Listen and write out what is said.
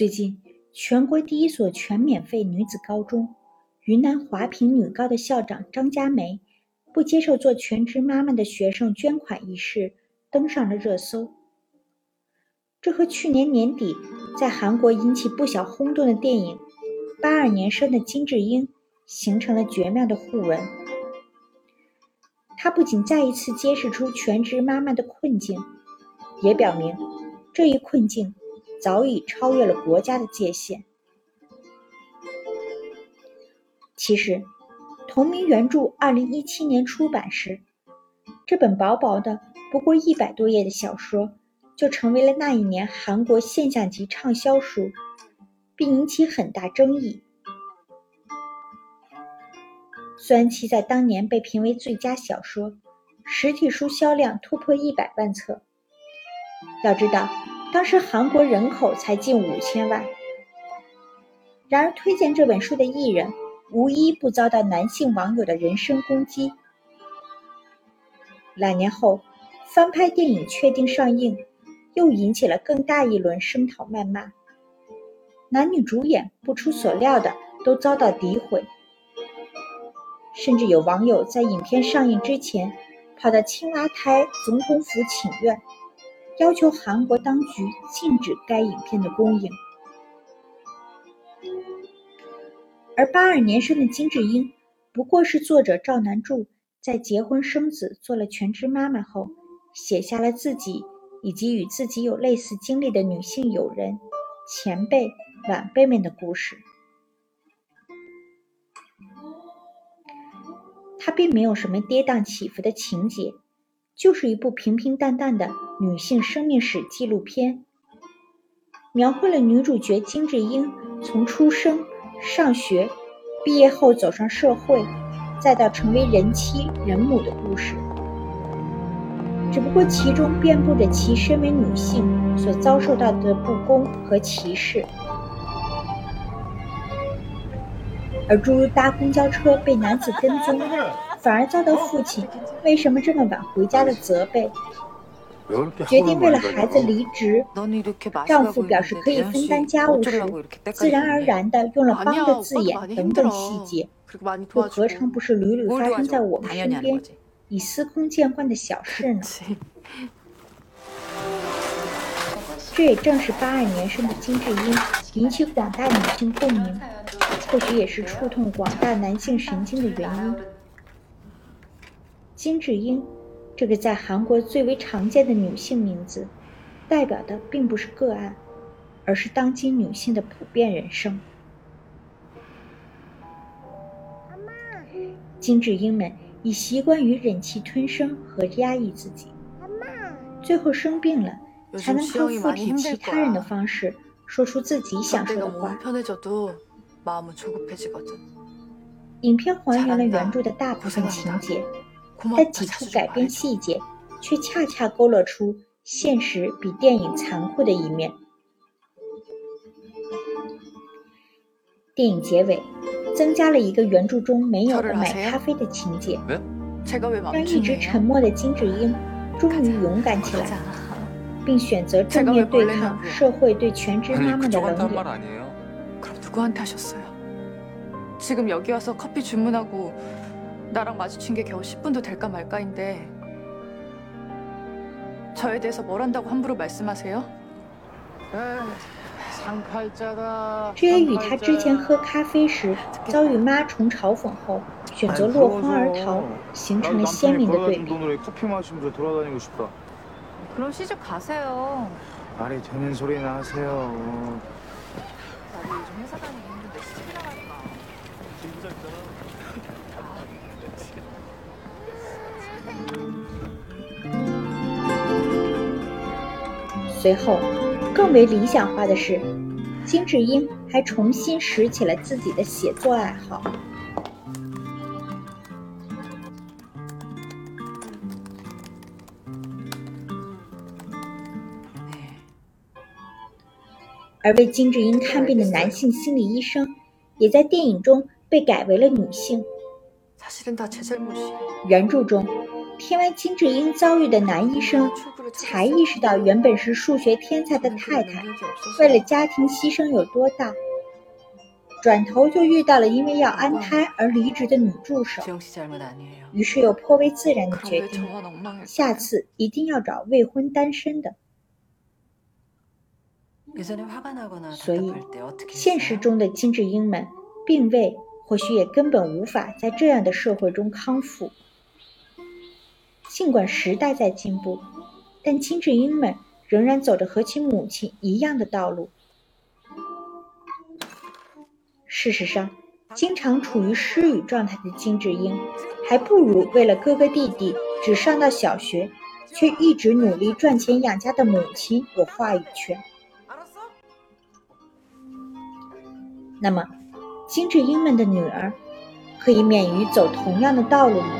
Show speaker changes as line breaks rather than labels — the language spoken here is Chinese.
最近，全国第一所全免费女子高中——云南华坪女高的校长张佳梅，不接受做全职妈妈的学生捐款一事登上了热搜。这和去年年底在韩国引起不小轰动的电影《八二年生的金智英》形成了绝妙的互文。它不仅再一次揭示出全职妈妈的困境，也表明这一困境早已超越了国家的界限。其实，同名原著二零一七年出版时，这本薄薄的不过一百多页的小说。就成为了那一年韩国现象级畅销书，并引起很大争议。虽然其在当年被评为最佳小说，实体书销量突破一百万册。要知道，当时韩国人口才近五千万。然而，推荐这本书的艺人无一不遭到男性网友的人身攻击。两年后，翻拍电影确定上映。又引起了更大一轮声讨谩骂，男女主演不出所料的都遭到诋毁，甚至有网友在影片上映之前跑到青瓦台总统府请愿，要求韩国当局禁止该影片的公映。而八二年生的金智英，不过是作者赵南柱在结婚生子、做了全职妈妈后，写下了自己。以及与自己有类似经历的女性友人、前辈、晚辈们的故事。它并没有什么跌宕起伏的情节，就是一部平平淡淡的女性生命史纪录片，描绘了女主角金智英从出生、上学、毕业后走上社会，再到成为人妻、人母的故事。只不过其中遍布着其身为女性所遭受到的不公和歧视，而诸如搭公交车被男子跟踪，反而遭到父亲为什么这么晚回家的责备，决定为了孩子离职，丈夫表示可以分担家务时，自然而然地用了“帮”的字眼等等细节，又何尝不是屡屡发生在我们身边？以司空见惯的小事呢？这也正是八二年生的金智英引起广大女性共鸣，或许也是触痛广大男性神经的原因。金智英这个在韩国最为常见的女性名字，代表的并不是个案，而是当今女性的普遍人生。金智英们。已习惯于忍气吞声和压抑自己，最后生病了，才能靠附体其他人的方式说出自己想说的话。影片还原了原著的大部分情节，但几处改变细节却恰恰勾勒出现实比电影残酷的一面。电影结尾。增加了一个原著中没有的买咖啡的情节，让一直沉默的金智英终于勇敢起来，并选择正面对抗社会对全职妈妈的冷眼。
나랑마주친게겨우10분도될까말까인데저에대해서뭘한다고함부로말씀하세요
这也与他之前喝咖啡时遭遇妈虫嘲讽后选择落荒而逃形成了鲜明的对比。 随后。更为理想化的是，金智英还重新拾起了自己的写作爱好，而为金智英看病的男性心理医生，也在电影中被改为了女性。原著中，听完金智英遭遇的男医生，才意识到原本是数学天才的太太，为了家庭牺牲有多大。转头就遇到了因为要安胎而离职的女助手，于是又颇为自然的决定，下次一定要找未婚单身的。所以，现实中的金智英们，并未，或许也根本无法在这样的社会中康复。尽管时代在进步，但金智英们仍然走着和其母亲一样的道路。事实上，经常处于失语状态的金智英，还不如为了哥哥弟弟只上到小学，却一直努力赚钱养家的母亲有话语权。那么，金智英们的女儿，可以免于走同样的道路吗？